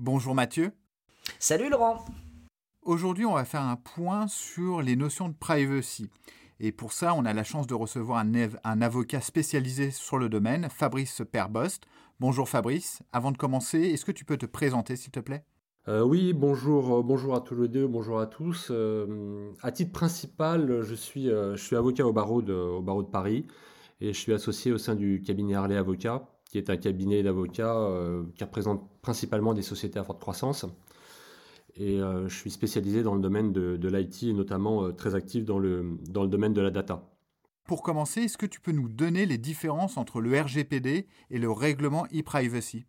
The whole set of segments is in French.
Bonjour Mathieu. Salut Laurent. Aujourd'hui, on va faire un point sur les notions de privacy. Et pour ça, on a la chance de recevoir un, un avocat spécialisé sur le domaine, Fabrice Perbost. Bonjour Fabrice. Avant de commencer, est-ce que tu peux te présenter s'il te plaît? Euh, oui, bonjour, euh, bonjour à tous les deux, bonjour à tous. Euh, à titre principal, je suis, je suis avocat au barreau, de, au barreau de Paris et je suis associé au sein du cabinet Harley Avocat, qui est un cabinet d'avocats qui représente principalement des sociétés à forte croissance. Et je suis spécialisé dans le domaine de, de l'IT et notamment très actif dans le, dans le domaine de la data. Pour commencer, est-ce que tu peux nous donner les différences entre le RGPD et le règlement e-privacy?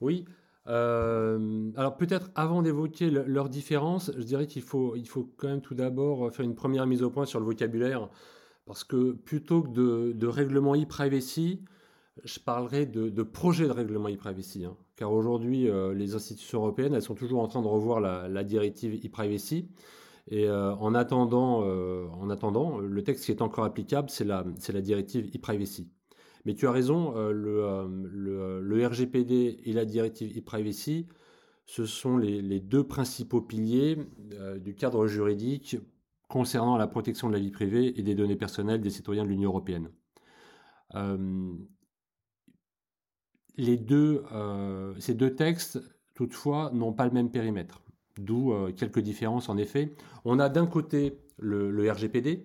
Oui, euh, alors peut-être avant d'évoquer leurs différences, je dirais qu'il faut, il faut quand même tout d'abord faire une première mise au point sur le vocabulaire, parce que plutôt que de, de règlement e-privacy, je parlerai de, projet de règlement e-privacy, hein. car aujourd'hui euh, les institutions européennes, elles sont toujours en train de revoir la, directive e-privacy, et euh, en, attendant, en attendant, le texte qui est encore applicable, c'est la, directive e-privacy. Mais tu as raison, euh, euh, le, le, RGPD et la directive e-privacy, ce sont les, deux principaux piliers euh, du cadre juridique concernant la protection de la vie privée et des données personnelles des citoyens de l'Union européenne. Deux, ces deux textes, toutefois, n'ont pas le même périmètre, d'où quelques différences en effet. On a d'un côté le, RGPD,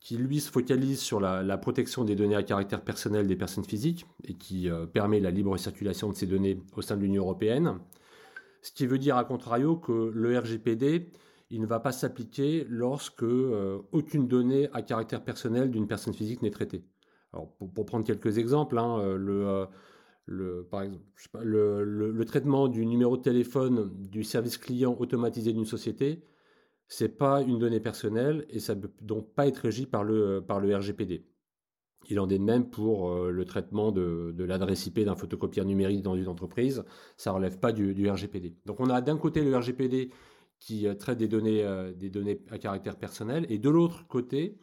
qui lui se focalise sur la, protection des données à caractère personnel des personnes physiques et qui euh, permet la libre circulation de ces données au sein de l'Union européenne. Ce qui veut dire à contrario que le RGPD, il ne va pas s'appliquer lorsque euh, aucune donnée à caractère personnel d'une personne physique n'est traitée. Alors, pour, prendre quelques exemples, hein, euh, le, le, par exemple, le, le, traitement du numéro de téléphone du service client automatisé d'une société, c'est pas une donnée personnelle et ça ne peut donc pas être régi par le, par le RGPD. Il en est de même pour euh, le traitement de, l'adresse IP d'un photocopieur numérique dans une entreprise. Ça ne relève pas du, RGPD. Donc on a d'un côté le RGPD qui euh, traite des données, euh, des données à caractère personnel et de l'autre côté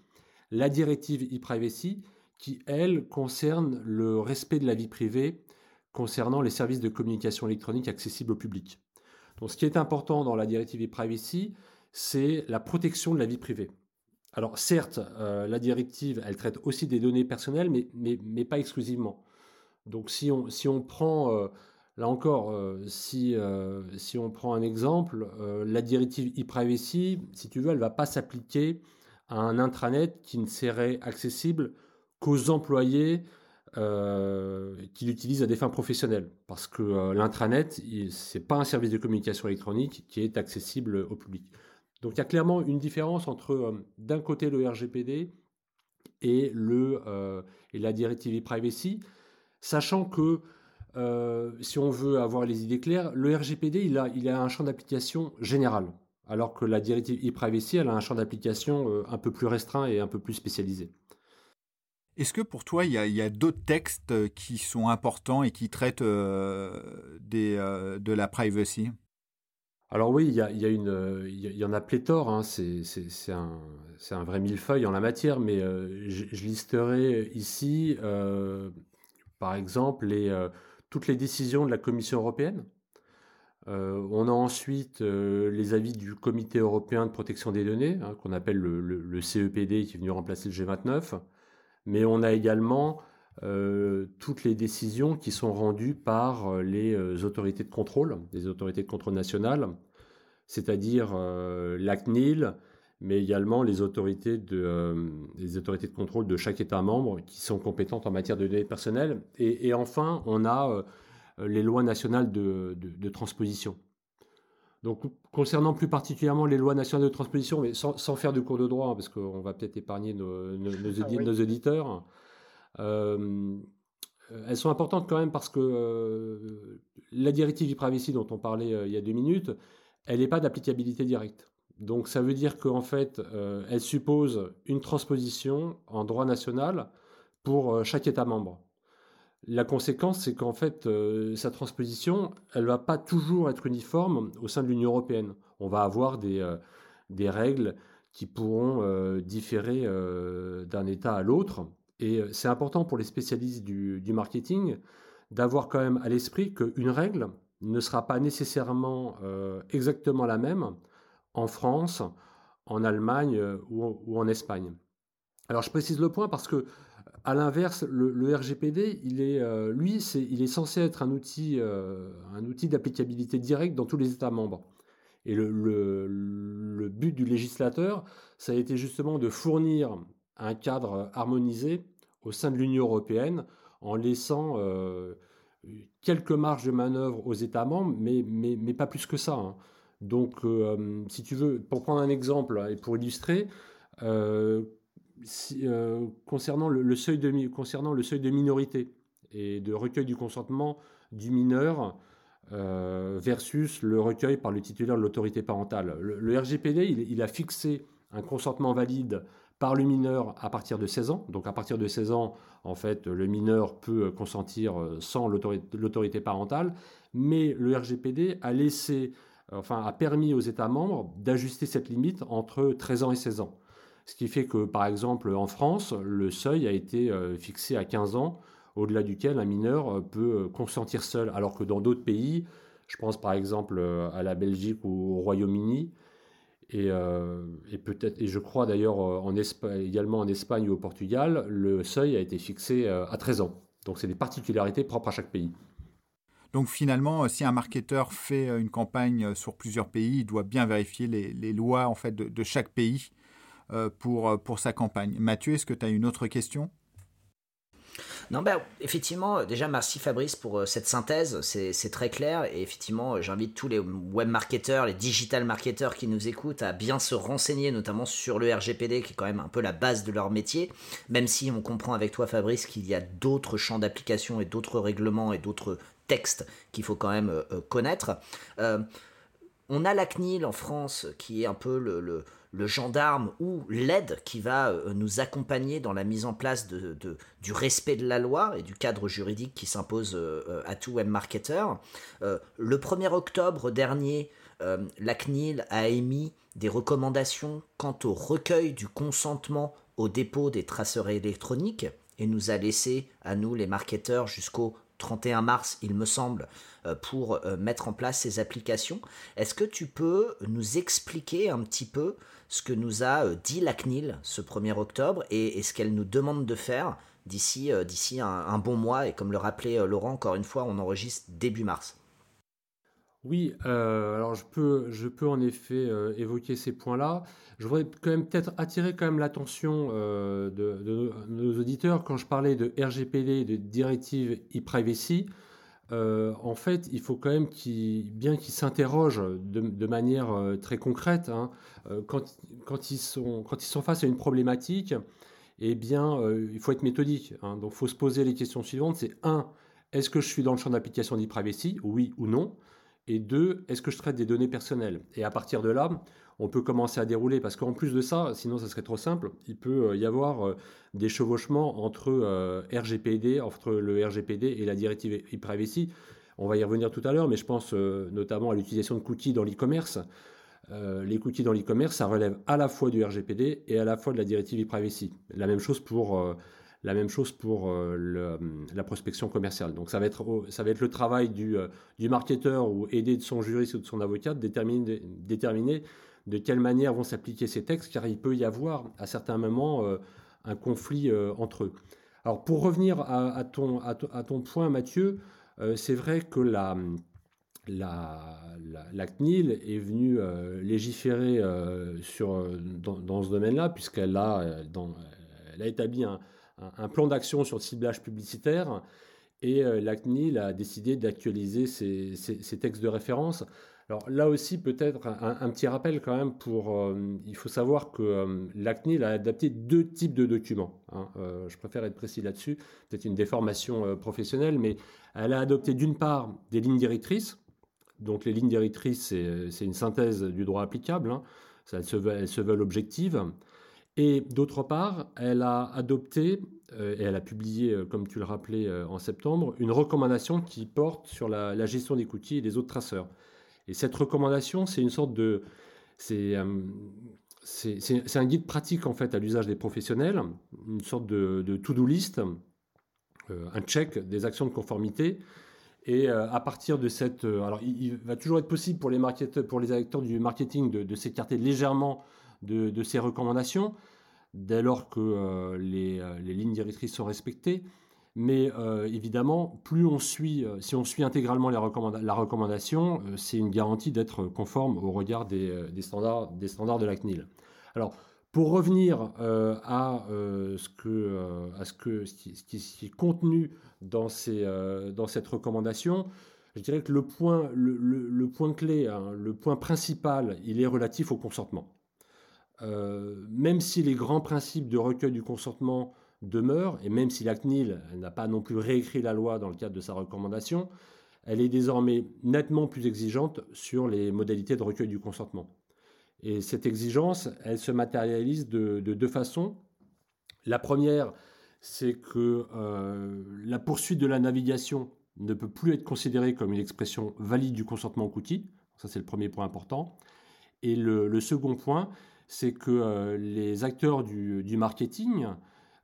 la directive e-privacy qui, elle, concerne le respect de la vie privée concernant les services de communication électronique accessibles au public. Donc ce qui est important dans la directive e-privacy, c'est la protection de la vie privée. Alors certes, euh, la directive, elle traite aussi des données personnelles, mais, mais, pas exclusivement. Donc si on, si on prend, euh, là encore, euh, si, si on prend un exemple, la directive e-privacy, si tu veux, elle ne va pas s'appliquer à un intranet qui ne serait accessible qu'aux employés qui l'utilisent à des fins professionnelles. Parce que l'intranet, ce n'est pas un service de communication électronique qui est accessible au public. Donc il y a clairement une différence entre euh, d'un côté le RGPD et, euh, la directive e-privacy, sachant que euh, si on veut avoir les idées claires, le RGPD a un champ d'application général, alors que la directive e-privacy elle a un champ d'application un peu plus restreint et un peu plus spécialisé. Est-ce que pour toi, il y a, d'autres textes qui sont importants et qui traitent des, de la privacy? Alors oui, il y, a, en a pléthore, hein, c'est un, un, vrai millefeuille en la matière, mais euh, je, listerai ici, euh, par exemple, euh, toutes les décisions de la Commission européenne. on a ensuite les avis du Comité européen de protection des données, hein, qu'on appelle le, le, CEPD, qui est venu remplacer le G29, mais on a également toutes les décisions qui sont rendues par les autorités de contrôle, les autorités de contrôle nationales, c'est-à-dire euh, l'ACNIL, mais également les autorités, de, euh, contrôle de chaque État membre qui sont compétentes en matière de données personnelles. Et, enfin, on a euh, les lois nationales de, transposition. Donc, concernant plus particulièrement les lois nationales de transposition, mais sans, faire de cours de droit, hein, parce qu'on va peut-être épargner nos, nos, ah nos, auditeurs, elles sont importantes quand même parce que la directive e-privacy dont on parlait il y a deux minutes, elle n'est pas d'applicabilité directe. Donc ça veut dire qu'en fait, elle suppose une transposition en droit national pour chaque État membre. La conséquence, c'est qu'en fait, sa transposition, elle va pas toujours être uniforme au sein de l'Union européenne. On va avoir des, des règles qui pourront différer d'un État à l'autre. Et c'est important pour les spécialistes du, marketing d'avoir quand même à l'esprit qu'une règle ne sera pas nécessairement exactement la même en France, en Allemagne ou, en Espagne. Alors je précise le point parce que à l'inverse, le, RGPD, il est, lui, il est censé être un outil, un outil d'applicabilité directe dans tous les États membres. Et le, but du législateur, ça a été justement de fournir un cadre harmonisé au sein de l'Union européenne en laissant euh, quelques marges de manœuvre aux États membres, mais, pas plus que ça. Hein. Donc, euh, si tu veux, pour prendre un exemple et pour illustrer, euh, concernant, le, seuil de, concernant le seuil de minorité et de recueil du consentement du mineur, versus le recueil par le titulaire de l'autorité parentale. Le, RGPD, il, a fixé un consentement valide par le mineur à partir de 16 ans. Donc à partir de 16 ans, en fait, le mineur peut consentir euh, sans l'autorité parentale, mais le RGPD a laissé, enfin a permis aux États membres d'ajuster cette limite entre 13 ans et 16 ans. Ce qui fait que, par exemple, en France, le seuil a été euh, fixé à 15 ans, au-delà duquel un mineur euh, peut consentir seul, alors que dans d'autres pays, je pense par exemple à la Belgique ou au Royaume-Uni, euh, et, peut-être, et je crois d'ailleurs euh, également en Espagne ou au Portugal, le seuil a été fixé euh, à 13 ans. Donc c'est des particularités propres à chaque pays. Donc finalement, si un marketeur fait une campagne sur plusieurs pays, il doit bien vérifier les, lois en fait de, chaque pays pour, pour sa campagne. Mathieu, est-ce que tu as une autre question? Non, ben, effectivement, déjà, merci Fabrice pour euh, cette synthèse, c'est très clair. Et effectivement, euh, j'invite tous les web marketeurs, les digital marketeurs qui nous écoutent à bien se renseigner, notamment sur le RGPD, qui est quand même un peu la base de leur métier. Même si on comprend avec toi, Fabrice, qu'il y a d'autres champs d'application et d'autres règlements et d'autres textes qu'il faut quand même euh, connaître. on a la CNIL en France, qui est un peu le gendarme ou l'aide qui va euh, nous accompagner dans la mise en place du respect de la loi et du cadre juridique qui s'impose euh, euh, à tout web marketer. le 1er octobre dernier, la CNIL a émis des recommandations quant au recueil du consentement au dépôt des traceurs électroniques et nous a laissé à nous les marketeurs jusqu'au 31 mars, il me semble, pour mettre en place ces applications. Est-ce que tu peux nous expliquer un petit peu ce que nous a euh, dit la CNIL ce 1er octobre et, ce qu'elle nous demande de faire d'ici euh, un, bon mois? Et comme le rappelait euh, Laurent, encore une fois, on enregistre début mars. Oui, alors je peux, en effet évoquer ces points-là. Je voudrais quand même peut-être attirer quand l'attention de, nos auditeurs quand je parlais de RGPD, de directive e-privacy. Euh, en fait, il faut quand même bien qu'ils s'interrogent de, manière euh, très concrète. Hein. Euh, quand, ils sont, face à une problématique, eh bien, il faut être méthodique. Hein. Donc, il faut se poser les questions suivantes. C'est un, est-ce que je suis dans le champ d'application d'e-privacy? Oui ou non? Et deux, est-ce que je traite des données personnelles? Et à partir de là, on peut commencer à dérouler. Parce qu'en plus de ça, sinon ça serait trop simple, il peut y avoir des chevauchements entre euh, RGPD, entre le RGPD et la directive e-privacy. On va y revenir tout à l'heure, mais je pense euh, notamment à l'utilisation de cookies dans l'e-commerce. Euh, les cookies dans l'e-commerce, ça relève à la fois du RGPD et à la fois de la directive e-privacy. La même chose pour la même chose pour la prospection commerciale. Donc ça va être, ça va être le travail du, du marketeur ou aidé de son juriste ou de son avocat de déterminer, de quelle manière vont s'appliquer ces textes, car il peut y avoir à certains moments un conflit euh, entre eux. Alors pour revenir à, ton, à, ton, point, Mathieu, euh, c'est vrai que la, la, CNIL est venue euh, légiférer sur, dans, ce domaine-là, puisqu'elle a, elle a établi un, plan d'action sur le ciblage publicitaire, et la CNIL a décidé d'actualiser ces, textes de référence. Alors là aussi, peut-être un, petit rappel quand même pour. il faut savoir que l'ACNIL a adapté deux types de documents. Hein. je préfère être précis là-dessus. Peut-être une déformation professionnelle, mais elle a adopté d'une part des lignes directrices. Donc les lignes directrices, c'est une synthèse du droit applicable. Hein. elles, elles se veulent objectives. Et d'autre part, elle a adopté euh, et elle a publié, euh, comme tu le rappelais euh, en septembre, une recommandation qui porte sur la, gestion des cookies et des autres traceurs. Et cette recommandation, c'est une sorte de... C'est un guide pratique en fait à l'usage des professionnels, une sorte de, to-do list, un check des actions de conformité. Et à partir de cette, alors il, va toujours être possible pour les pour les acteurs du marketing de, s'écarter légèrement de, ces recommandations, dès lors que euh, euh, les, lignes directrices sont respectées. Mais euh, évidemment, plus on suit, si on suit intégralement la recommandation, c'est une garantie d'être conforme au regard des, standards, des standards de la CNIL. Alors, pour revenir à, ce qui, est contenu dans, cette recommandation, je dirais que le point, le, point clé, hein, le point principal, il est relatif au consentement. Euh, même si les grands principes de recueil du consentement demeurent, et même si la CNIL n'a pas non plus réécrit la loi dans le cadre de sa recommandation, elle est désormais nettement plus exigeante sur les modalités de recueil du consentement. Et cette exigence, elle se matérialise de, deux façons. La première, c'est que euh, la poursuite de la navigation ne peut plus être considérée comme une expression valide du consentement cookie. Ça, c'est le premier point important. Et le second point, c'est que euh, les acteurs du, marketing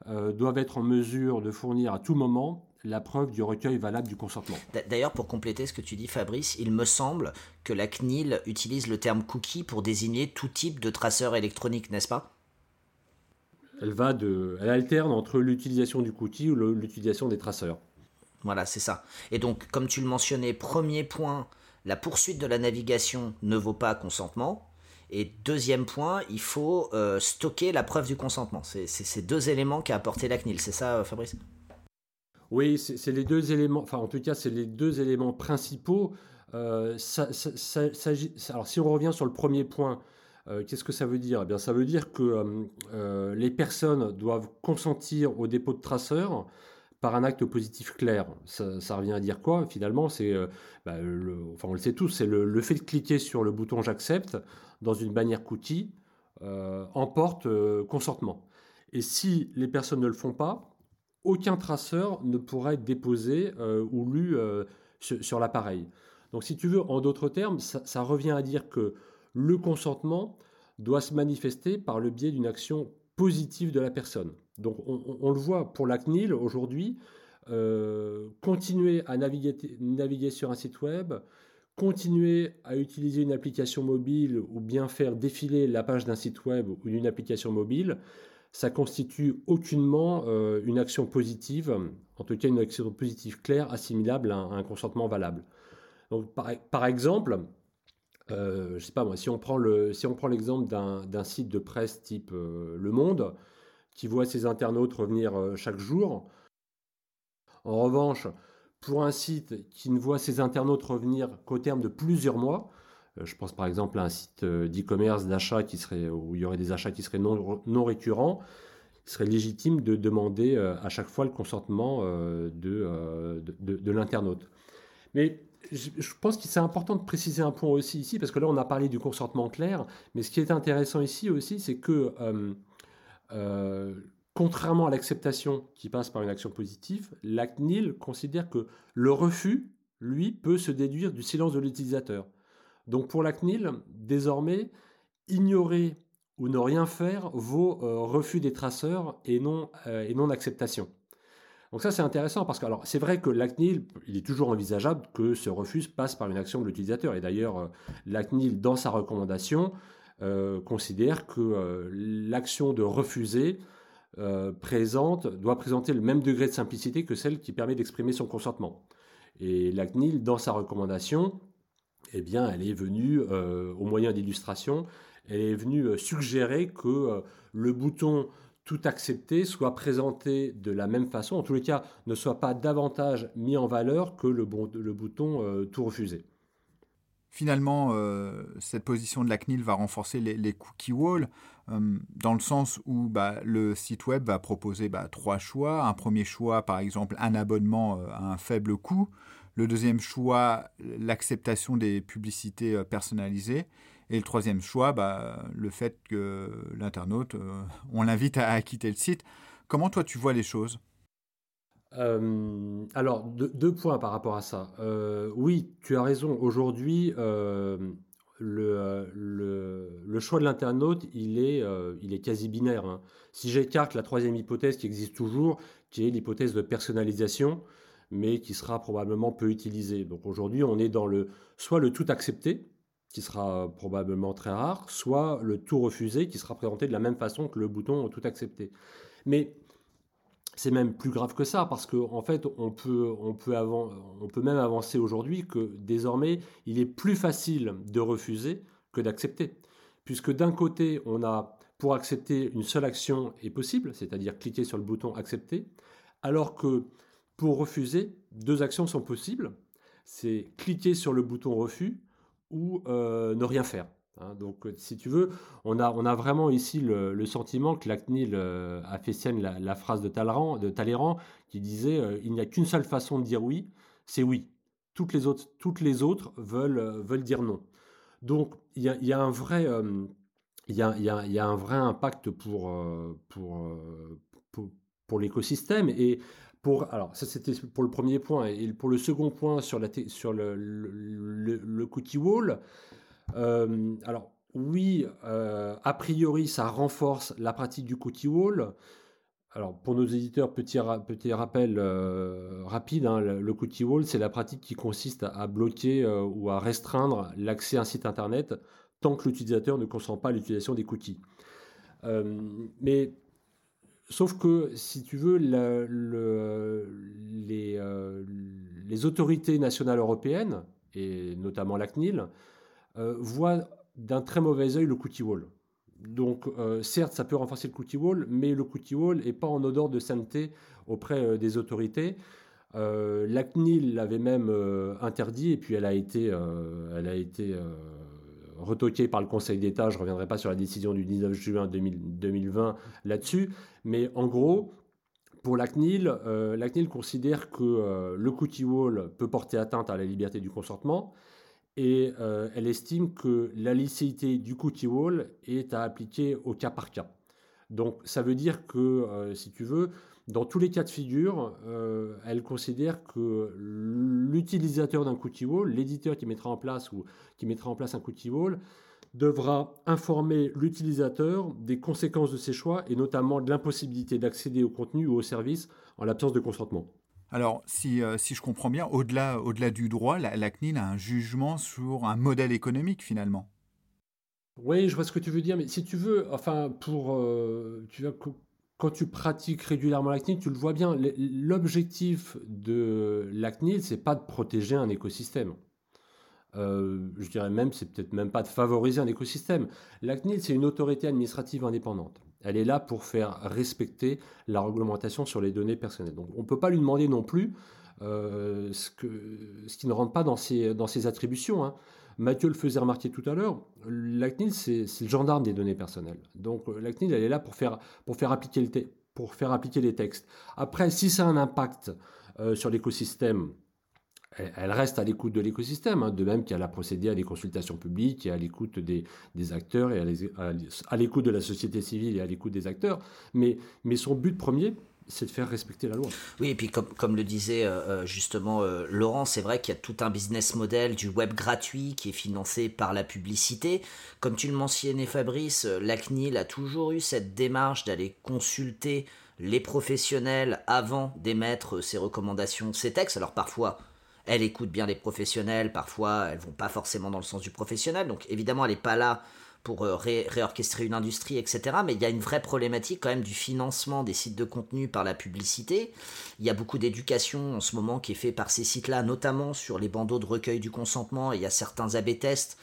euh, doivent être en mesure de fournir à tout moment la preuve du recueil valable du consentement. D'ailleurs, pour compléter ce que tu dis, Fabrice, il me semble que la CNIL utilise le terme cookie pour désigner tout type de traceur électronique, n'est-ce pas? Elle, va de, elle alterne entre l'utilisation du cookie ou l'utilisation des traceurs. Voilà, c'est ça. Et donc, comme tu le mentionnais, premier point, la poursuite de la navigation ne vaut pas consentement. Et deuxième point, il faut euh, stocker la preuve du consentement. C'est ces deux éléments qu'a apporté la CNIL, c'est ça, euh, Fabrice? Oui, c'est les deux éléments, enfin en tout cas, c'est les deux éléments principaux. Euh, alors si on revient sur le premier point, qu'est-ce que ça veut dire? Eh bien, Ça veut dire que les personnes doivent consentir au dépôt de traceurs par un acte positif clair. Ça, revient à dire quoi Finalement, c'est, bah, enfin on le sait tous, c'est le, le, fait de cliquer sur le bouton j'accepte dans une bannière cookie euh, emporte euh, consentement. Et si les personnes ne le font pas, aucun traceur ne pourra être déposé euh, ou lu sur, l'appareil. Donc si tu veux, en d'autres termes, ça, revient à dire que le consentement doit se manifester par le biais d'une action positive de la personne. Donc on, le voit pour la CNIL aujourd'hui, continuer à naviguer, naviguer, sur un site web, continuer à utiliser une application mobile ou bien faire défiler la page d'un site web ou d'une application mobile, ça constitue aucunement euh, une action positive, en tout cas une action positive claire, assimilable à un, consentement valable. Donc, par, exemple, euh, je sais pas moi, si on prend le, si on prend l'exemple d'un site de presse type euh, Le Monde, qui voit ses internautes revenir chaque jour, en revanche, pour un site qui ne voit ses internautes revenir qu'au terme de plusieurs mois, euh, je pense par exemple à un site euh, d'e-commerce d'achat qui serait où il y aurait des achats qui seraient non, récurrents, il serait légitime de demander euh, à chaque fois le consentement de, de, l'internaute. Mais je, pense que c'est important de préciser un point aussi ici, parce que là on a parlé du consentement clair, mais ce qui est intéressant ici aussi, c'est que Contrairement à l'acceptation qui passe par une action positive, la CNIL considère que le refus, lui, peut se déduire du silence de l'utilisateur. Donc pour la CNIL, désormais, ignorer ou ne rien faire vaut euh, refus des traceurs et non, euh, et non acceptation. Donc ça c'est intéressant parce que alors c'est vrai que la CNIL, il est toujours envisageable que ce refus passe par une action de l'utilisateur. Et d'ailleurs, euh, la CNIL, dans sa recommandation, considère que l'action de refuser euh, présente, doit présenter le même degré de simplicité que celle qui permet d'exprimer son consentement. Et la CNIL, dans sa recommandation, eh bien, elle est venue, euh, au moyen d'illustration, elle est venue euh, suggérer que le bouton tout accepter soit présenté de la même façon, en tous les cas, ne soit pas davantage mis en valeur que le, bouton tout refuser. finalement, cette position de la CNIL va renforcer les, cookie walls dans le sens où bah, le site web va proposer bah, trois choix. Un premier choix, par exemple, un abonnement à un faible coût. Le deuxième choix, l'acceptation des publicités personnalisées. Et le troisième choix, bah, le fait que l'internaute, on l'invite à quitter le site. Comment toi tu vois les choses? Euh, alors, deux, points par rapport à ça. Euh, oui, tu as raison. Aujourd'hui, euh, le, le, choix de l'internaute, il est, est quasi binaire. Hein. Si j'écarte la troisième hypothèse qui existe toujours, qui est l'hypothèse de personnalisation, mais qui sera probablement peu utilisée. Donc aujourd'hui, on est dans le soit le tout accepté, qui sera probablement très rare, soit le tout refusé, qui sera présenté de la même façon que le bouton tout accepté. Mais c'est même plus grave que ça, parce qu'en en fait, on peut, peut on peut même avancer aujourd'hui que désormais, il est plus facile de refuser que d'accepter. Puisque d'un côté, on a, pour accepter, une seule action est possible, c'est-à-dire cliquer sur le bouton accepter, alors que pour refuser, deux actions sont possibles, c'est cliquer sur le bouton refus ou euh, ne rien faire. Hein, donc, euh, si tu veux, on a, vraiment ici le, sentiment que la CNIL euh, a fait sienne la, phrase de Talleyrand, qui disait euh, Il n'y a qu'une seule façon de dire oui, c'est oui. Toutes les autres, toutes les autres veulent, veulent dire non. Donc, il y a, un vrai. impact pour, l'écosystème. Et pour, alors, ça c'était pour le premier point. Et pour le second point sur, le cookie wall, euh, alors, oui, euh, a priori, ça renforce la pratique du cookie wall. Alors, pour nos éditeurs, petit, rappel euh, rapide, hein, le, cookie wall, c'est la pratique qui consiste à, bloquer ou à restreindre l'accès à un site internet tant que l'utilisateur ne consent pas à l'utilisation des cookies. mais sauf que, si tu veux, le, les, les, autorités nationales européennes, et notamment la CNIL, euh, voit d'un très mauvais œil le cookie wall. Donc, euh, certes, ça peut renforcer le cookie wall, mais le cookie wall n'est pas en odeur de sainteté auprès euh, des autorités. la CNIL l'avait même interdit, et puis elle a été, elle a été par le Conseil d'État. Je ne reviendrai pas sur la décision du 19 juin 2020 là-dessus, mais en gros, pour la CNIL, la CNIL considère que le cookie wall peut porter atteinte à la liberté du consentement et euh, elle estime que la licéité du cookie wall est à appliquer au cas par cas. Donc ça veut dire que, euh, si tu veux, dans tous les cas de figure, euh, elle considère que l'utilisateur d'un cookie wall, l'éditeur qui mettra en place ou qui mettra en place un cookie wall, devra informer l'utilisateur des conséquences de ses choix et notamment de l'impossibilité d'accéder au contenu ou au service en l'absence de consentement. Alors, si, euh, si je comprends bien, au-delà au -delà du droit, la, CNIL a un jugement sur un modèle économique finalement. Oui, je vois ce que tu veux dire, mais si tu veux, enfin, pour, euh, quand tu pratiques régulièrement la CNIL, tu le vois bien, l'objectif de la CNIL, c'est pas de protéger un écosystème. Euh, je dirais même, c'est peut-être même pas de favoriser un écosystème. La CNIL, c'est une autorité administrative indépendante. Elle est là pour faire respecter la réglementation sur les données personnelles. Donc on ne peut pas lui demander non plus euh, ce, qui ne rentre pas dans ses, attributions. Hein. Mathieu le faisait remarquer tout à l'heure, la CNIL, c'est le gendarme des données personnelles. Donc la CNIL, elle est là pour faire appliquer les textes. Après, si ça a un impact euh, sur l'écosystème, elle reste à l'écoute de l'écosystème, hein, de même qu'elle a procédé à des consultations publiques et à l'écoute des, acteurs et à l'écoute de la société civile et à l'écoute des acteurs. Mais, son but premier, c'est de faire respecter la loi. Oui, et puis comme, comme le disait euh, euh, justement euh, Laurent, c'est vrai qu'il y a tout un business model du web gratuit qui est financé par la publicité. Comme tu le mentionnais Fabrice, la CNIL a toujours eu cette démarche d'aller consulter les professionnels avant d'émettre ses recommandations, ses textes. Alors parfois, elle écoute bien les professionnels, parfois elles vont pas forcément dans le sens du professionnel, donc évidemment elle n'est pas là pour euh, réorchestrer une industrie, etc. Mais il y a une vraie problématique quand même du financement des sites de contenu par la publicité. Il y a beaucoup d'éducation en ce moment qui est fait par ces sites-là, notamment sur les bandeaux de recueil du consentement. il y a certains AB tests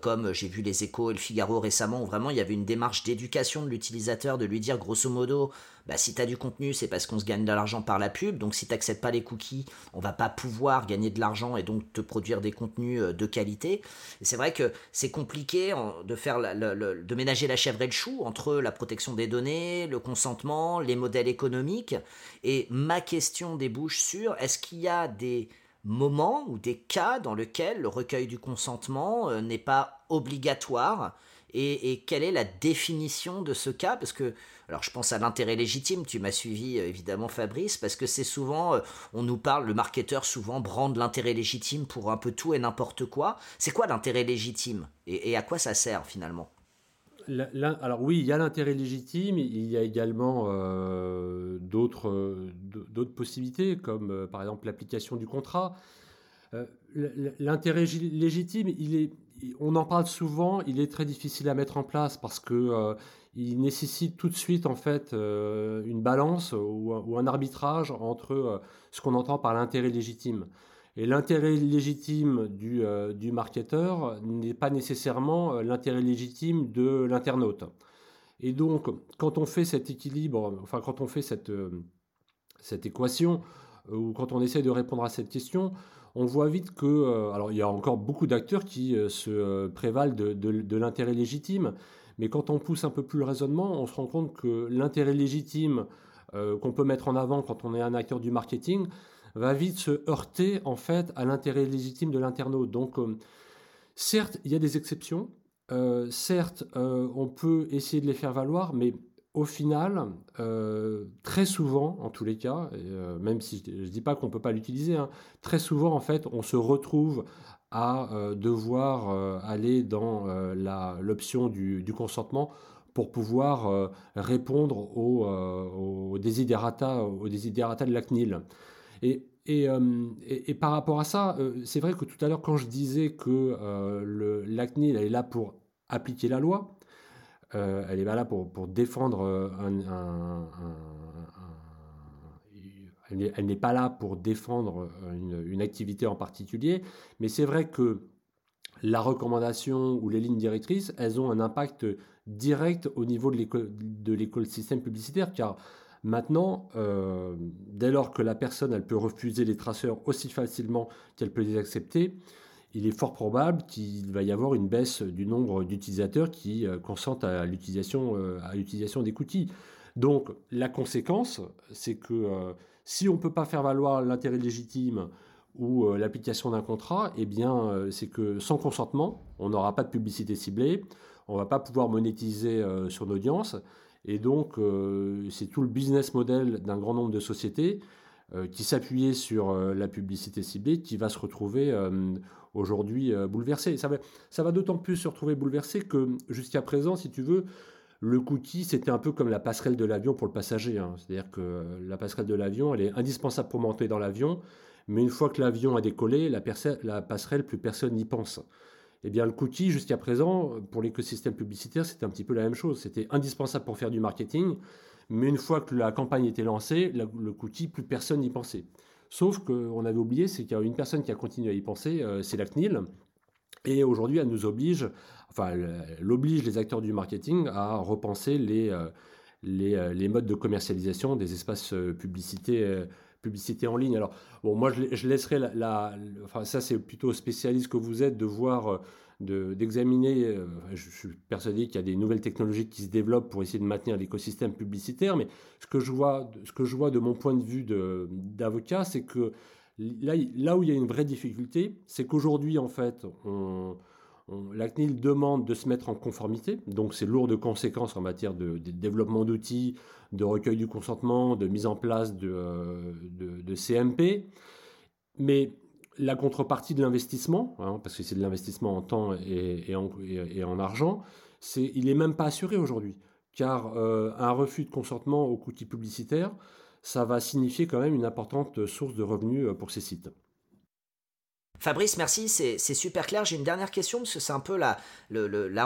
comme j'ai vu les échos et le Figaro récemment, où vraiment il y avait une démarche d'éducation de l'utilisateur, de lui dire grosso modo, bah, si tu as du contenu, c'est parce qu'on se gagne de l'argent par la pub, donc si tu pas les cookies, on va pas pouvoir gagner de l'argent et donc te produire des contenus euh, de qualité. C'est vrai que c'est compliqué de, faire de ménager la chèvre et le chou entre la protection des données, le consentement, les modèles économiques, et ma question débouche sur est-ce qu'il y a des moments ou des cas dans lesquels le recueil du consentement euh, n'est pas obligatoire et, quelle est la définition de ce cas? Parce que, alors je pense à l'intérêt légitime, tu m'as suivi euh, évidemment Fabrice, parce que c'est souvent, euh, on nous parle, le marketeur souvent brande l'intérêt légitime pour un peu tout et n'importe quoi. C'est quoi l'intérêt légitime? Et, à quoi ça sert finalement? Alors oui, il y a l'intérêt légitime, il y a également d'autres possibilités, comme par exemple l'application du contrat. l'intérêt légitime, on en parle souvent, il est très difficile à mettre en place parce que euh, il nécessite tout de suite en fait euh, une balance ou, un arbitrage entre euh, ce qu'on entend par l'intérêt légitime. Et l'intérêt légitime du, du marketeur n'est pas nécessairement l'intérêt légitime de l'internaute. Et donc, quand on fait cet équilibre, enfin quand on fait cette, cette équation, ou quand on essaie de répondre à cette question, on voit vite que, euh, alors il y a encore beaucoup d'acteurs qui euh, se euh, prévalent de, l'intérêt légitime, mais quand on pousse un peu plus le raisonnement, on se rend compte que l'intérêt légitime qu'on peut mettre en avant quand on est un acteur du marketing va vite se heurter en fait à l'intérêt légitime de l'internaute. Donc, certes, il y a des exceptions. certes, on peut essayer de les faire valoir, mais au final, euh, très souvent, en tous les cas, euh, même si je ne dis pas qu'on ne peut pas l'utiliser, hein, très souvent, en fait, on se retrouve à euh, devoir aller dans l'option du, consentement pour pouvoir répondre aux, aux, desiderata, aux de la CNIL. Et, et, par rapport à ça, c'est vrai que tout à l'heure, quand je disais que la CNIL est là pour appliquer la loi, euh, elle est là pour, défendre euh, elle n'est pas là pour défendre une, activité en particulier, mais c'est vrai que la recommandation ou les lignes directrices, elles ont un impact direct au niveau de l'écosystème publicitaire, car maintenant, euh, dès lors que la personne, elle peut refuser les traceurs aussi facilement qu'elle peut les accepter, il est fort probable qu'il va y avoir une baisse du nombre d'utilisateurs qui euh, consentent à l'utilisation, euh, des cookies. Donc la conséquence, c'est que euh, si on ne peut pas faire valoir l'intérêt légitime ou l'application d'un contrat, eh bien c'est que sans consentement, on n'aura pas de publicité ciblée, on ne va pas pouvoir monétiser son audience, et donc c'est tout le business model d'un grand nombre de sociétés qui s'appuyait sur la publicité ciblée qui va se retrouver aujourd'hui euh, bouleversé. Ça va, d'autant plus se retrouver bouleversé que jusqu'à présent, si tu veux, le cookie, c'était un peu comme la passerelle de l'avion pour le passager. Hein. C'est-à-dire que euh, la passerelle de l'avion, elle est indispensable pour monter dans l'avion, mais une fois que l'avion a décollé, la passerelle, plus personne n'y pense. Eh bien, le cookie, jusqu'à présent, pour l'écosystème publicitaire, c'était un petit peu la même chose. C'était indispensable pour faire du marketing, mais une fois que la campagne était lancée, le cookie, plus personne n'y pensait. Sauf qu'on avait oublié, c'est qu'il y a une personne qui a continué à y penser, euh, c'est la CNIL. Et aujourd'hui, elle nous oblige, enfin, elle oblige les acteurs du marketing à repenser les, euh, euh, les, modes de commercialisation des espaces publicités publicité en ligne. Alors, bon, moi, je, laisserai la, Enfin, ça, c'est plutôt spécialiste que vous êtes de voir d'examiner, euh, je, suis persuadé qu'il y a des nouvelles technologies qui se développent pour essayer de maintenir l'écosystème publicitaire, mais ce que je vois, ce que je vois de mon point de vue d'avocat, c'est que là, là où il y a une vraie difficulté, c'est qu'aujourd'hui, en fait, on, la CNIL demande de se mettre en conformité, donc c'est lourd de conséquences en matière de, développement d'outils, de recueil du consentement, de mise en place de, euh, CMP. Mais la contrepartie de l'investissement, hein, parce que c'est de l'investissement en temps et, en, argent, il n'est même pas assuré aujourd'hui. Car euh, un refus de consentement au cookie publicitaire, ça va signifier quand même une importante source de revenus euh, pour ces sites. Fabrice, merci, c'est super clair. J'ai une dernière question, parce que c'est un peu la,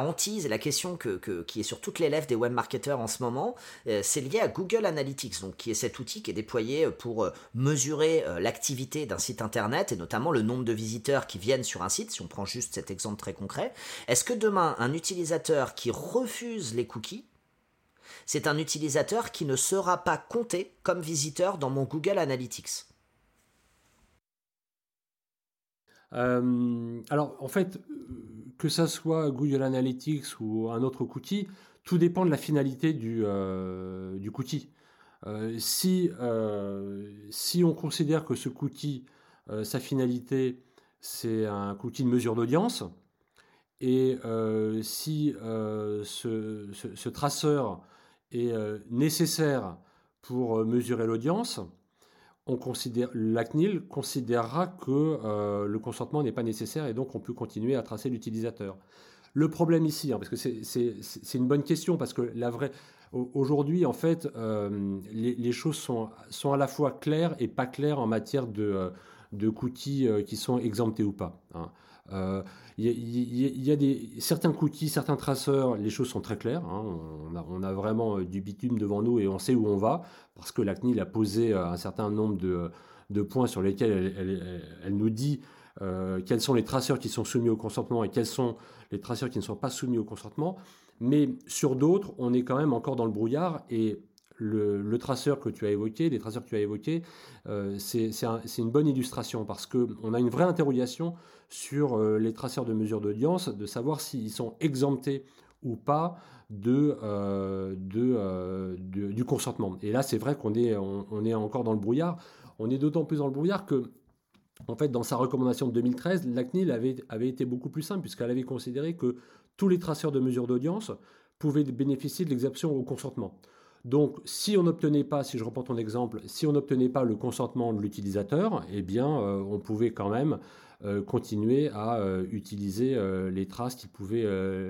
hantise et la question que, qui est sur toutes les lèvres des web marketeurs en ce moment. Euh, c'est lié à Google Analytics, donc, qui est cet outil qui est déployé pour euh, mesurer euh, l'activité d'un site internet et notamment le nombre de visiteurs qui viennent sur un site, si on prend juste cet exemple très concret. Est-ce que demain, un utilisateur qui refuse les cookies, c'est un utilisateur qui ne sera pas compté comme visiteur dans mon Google Analytics? Euh, alors, en fait, que ça soit Google Analytics ou un autre cookie, tout dépend de la finalité du, euh, du cookie. Euh, si, si on considère que ce cookie, sa finalité, c'est un cookie de mesure d'audience, et si ce, ce, traceur est nécessaire pour mesurer l'audience, on la CNIL considérera que euh, le consentement n'est pas nécessaire et donc on peut continuer à tracer l'utilisateur. Le problème ici, hein, parce que c'est une bonne question, parce que la vraie, aujourd'hui, en fait, euh, les, choses sont, sont à la fois claires et pas claires en matière de, euh, de cookies qui sont exemptés ou pas. Hein. Il y, a des, certains cookies, certains traceurs, les choses sont très claires. Hein. On, a, vraiment du bitume devant nous et on sait où on va parce que la CNIL a posé un certain nombre de, points sur lesquels elle, nous dit euh, quels sont les traceurs qui sont soumis au consentement et quels sont les traceurs qui ne sont pas soumis au consentement. Mais sur d'autres, on est quand même encore dans le brouillard et le, traceur que tu as évoqué, les traceurs que tu as évoqués, euh, c'est une bonne illustration parce qu'on a une vraie interrogation sur euh, les traceurs de mesure d'audience, de savoir s'ils sont exemptés ou pas euh, du consentement. Et là, c'est vrai qu'on est, encore dans le brouillard. On est d'autant plus dans le brouillard que, en fait, dans sa recommandation de 2013, la CNIL avait, avait été beaucoup plus simple puisqu'elle avait considéré que tous les traceurs de mesure d'audience pouvaient bénéficier de l'exception au consentement. Donc, si on n'obtenait pas, si je reprends ton exemple, si on n'obtenait pas le consentement de l'utilisateur, eh bien, euh, on pouvait quand même euh, continuer à euh, utiliser les traces qu'il pouvait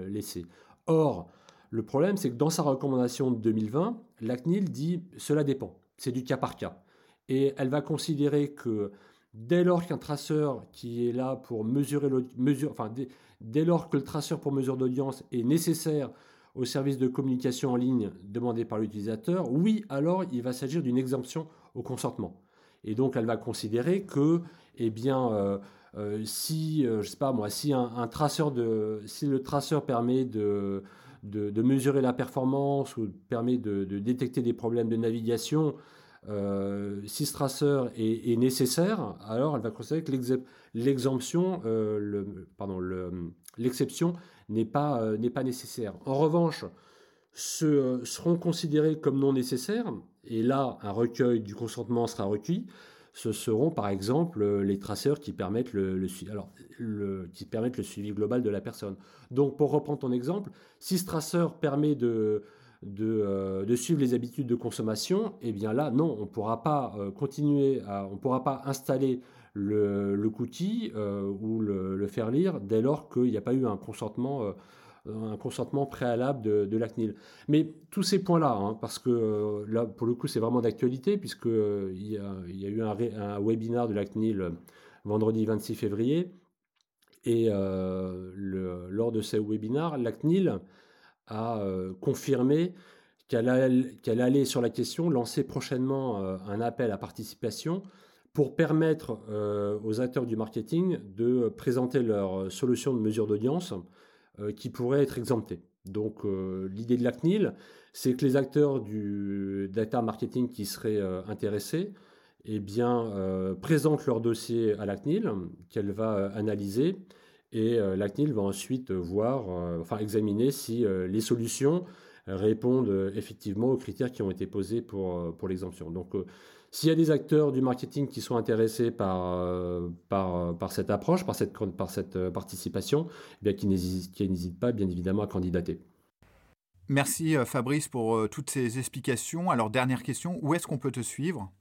laisser. Or, le problème, c'est que dans sa recommandation de 2020, la CNIL dit cela dépend, c'est du cas par cas. Et elle va considérer que dès lors qu'un traceur qui est là pour mesurer, mesure, enfin, dès lors que le traceur pour mesure d'audience est nécessaire au service de communication en ligne demandé par l'utilisateur, oui, alors il va s'agir d'une exemption au consentement. Et donc elle va considérer que, eh bien, euh, euh, si, euh, je sais pas moi, si un, traceur de, si le traceur permet de, de, mesurer la performance ou permet de, détecter des problèmes de navigation, si ce traceur est, nécessaire, alors elle va considérer que l'exemption, le, pardon, l'exception n'est pas, euh, pas nécessaire. En revanche, ce, euh, seront considérés comme non nécessaires, et là, un recueil du consentement sera requis, ce seront par exemple euh, les traceurs qui permettent le, alors, qui permettent le suivi global de la personne. Donc, pour reprendre ton exemple, si ce traceur permet de, de, suivre les habitudes de consommation, eh bien là, non, on ne pourra pas continuer, à, on pourra pas installer le, le cookie euh, ou le, faire lire dès lors qu'il n'y a pas eu un consentement euh, un consentement préalable de, la CNIL. Mais tous ces points-là, hein, parce que euh, là, pour le coup, c'est vraiment d'actualité, puisqu'il il y, a eu un, un, webinaire de la CNIL vendredi 26 février, et lors de ce webinaire, la CNIL a confirmé qu'elle allait, sur la question, lancer prochainement un appel à participation pour permettre euh, aux acteurs du marketing de présenter leur solution de mesure d'audience euh, qui pourrait être exemptée. Donc euh, l'idée de la CNIL, c'est que les acteurs du data marketing qui seraient intéressés eh bien, présentent leur dossier à la CNIL, qu'elle va analyser, et la CNIL va ensuite voir, enfin examiner si les solutions répondent effectivement aux critères qui ont été posés pour, pour l'exemption. S'il y a des acteurs du marketing qui sont intéressés par, euh, par, par cette approche, par cette, par cette euh, participation, eh bien, qui n'hésitent pas, bien évidemment, à candidater. Merci euh, Fabrice pour toutes ces explications. Alors, dernière question, où est-ce qu'on peut te suivre?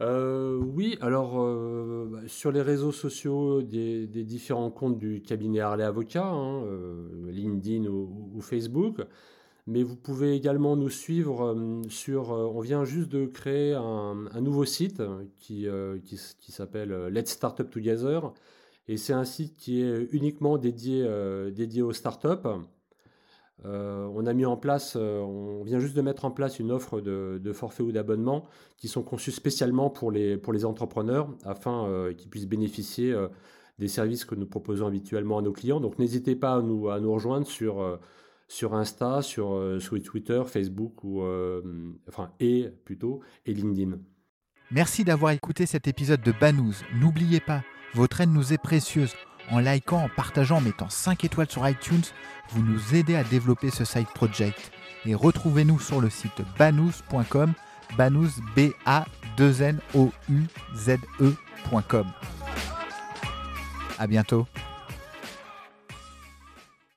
Oui, alors sur les réseaux sociaux des, différents comptes du cabinet Harley Avocat, hein, LinkedIn ou, Facebook, mais vous pouvez également nous suivre euh, sur. Euh, on vient juste de créer un, nouveau site qui, euh, qui, s'appelle Let's Start Up Together Et c'est un site qui est uniquement dédié, dédié aux startups. On a mis en place, on vient juste de mettre en place une offre de, de forfait ou d'abonnement qui sont conçus spécialement pour les, pour les entrepreneurs afin qu'ils puissent bénéficier des services que nous proposons habituellement à nos clients. Donc n'hésitez pas à nous, à nous rejoindre sur, sur Insta, sur, euh, sur, Twitter, Facebook ou euh, enfin et plutôt et LinkedIn. Merci d'avoir écouté cet épisode de Banous. N'oubliez pas, votre aide nous est précieuse. En likant, en partageant, en mettant 5 étoiles sur iTunes, vous nous aidez à développer ce side project. Et retrouvez-nous sur le site banous.com, banous b a 2 n o u z e.com. À bientôt.